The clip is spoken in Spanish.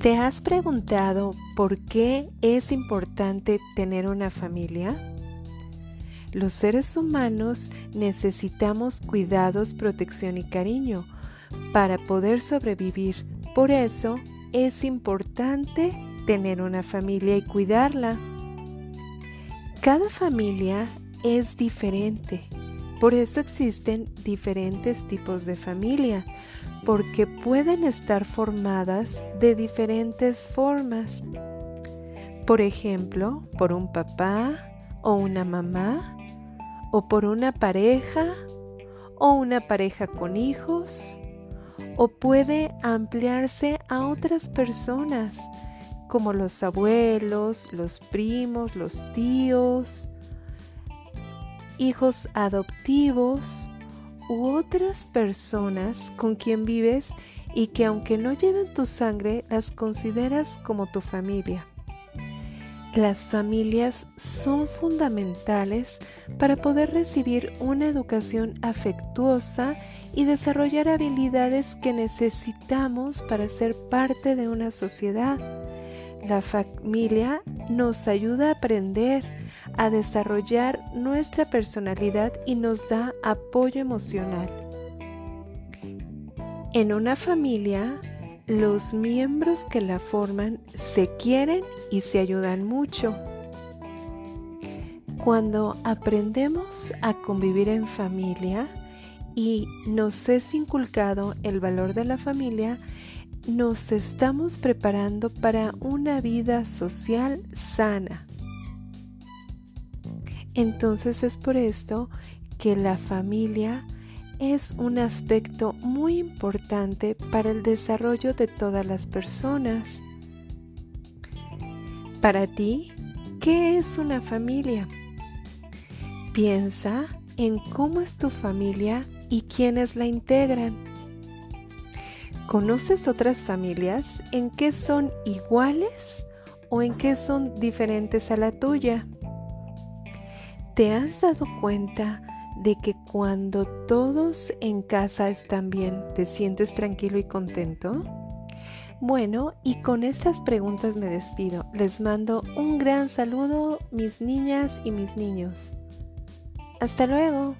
¿Te has preguntado por qué es importante tener una familia? Los seres humanos necesitamos cuidados, protección y cariño para poder sobrevivir. Por eso es importante tener una familia y cuidarla. Cada familia es diferente. Por eso existen diferentes tipos de familia, porque pueden estar formadas de diferentes formas. Por ejemplo, por un papá o una mamá, o por una pareja o una pareja con hijos, o puede ampliarse a otras personas como los abuelos, los primos, los tíos, hijos adoptivos u otras personas con quien vives y que aunque no lleven tu sangre, las consideras como tu familia. Las familias son fundamentales para poder recibir una educación afectuosa y desarrollar habilidades que necesitamos para ser parte de una sociedad. La familia nos ayuda a aprender, a desarrollar nuestra personalidad y nos da apoyo emocional. En una familia, los miembros que la forman se quieren y se ayudan mucho. Cuando aprendemos a convivir en familia y nos es inculcado el valor de la familia, nos estamos preparando para una vida social sana. Entonces es por esto que la familia es un aspecto muy importante para el desarrollo de todas las personas. Para ti, ¿qué es una familia? Piensa en cómo es tu familia y quiénes la integran. ¿Conoces otras familias en qué son iguales o en qué son diferentes a la tuya? ¿Te has dado cuenta de que cuando todos en casa están bien, te sientes tranquilo y contento? Bueno, y con estas preguntas me despido. Les mando un gran saludo, mis niñas y mis niños. Hasta luego.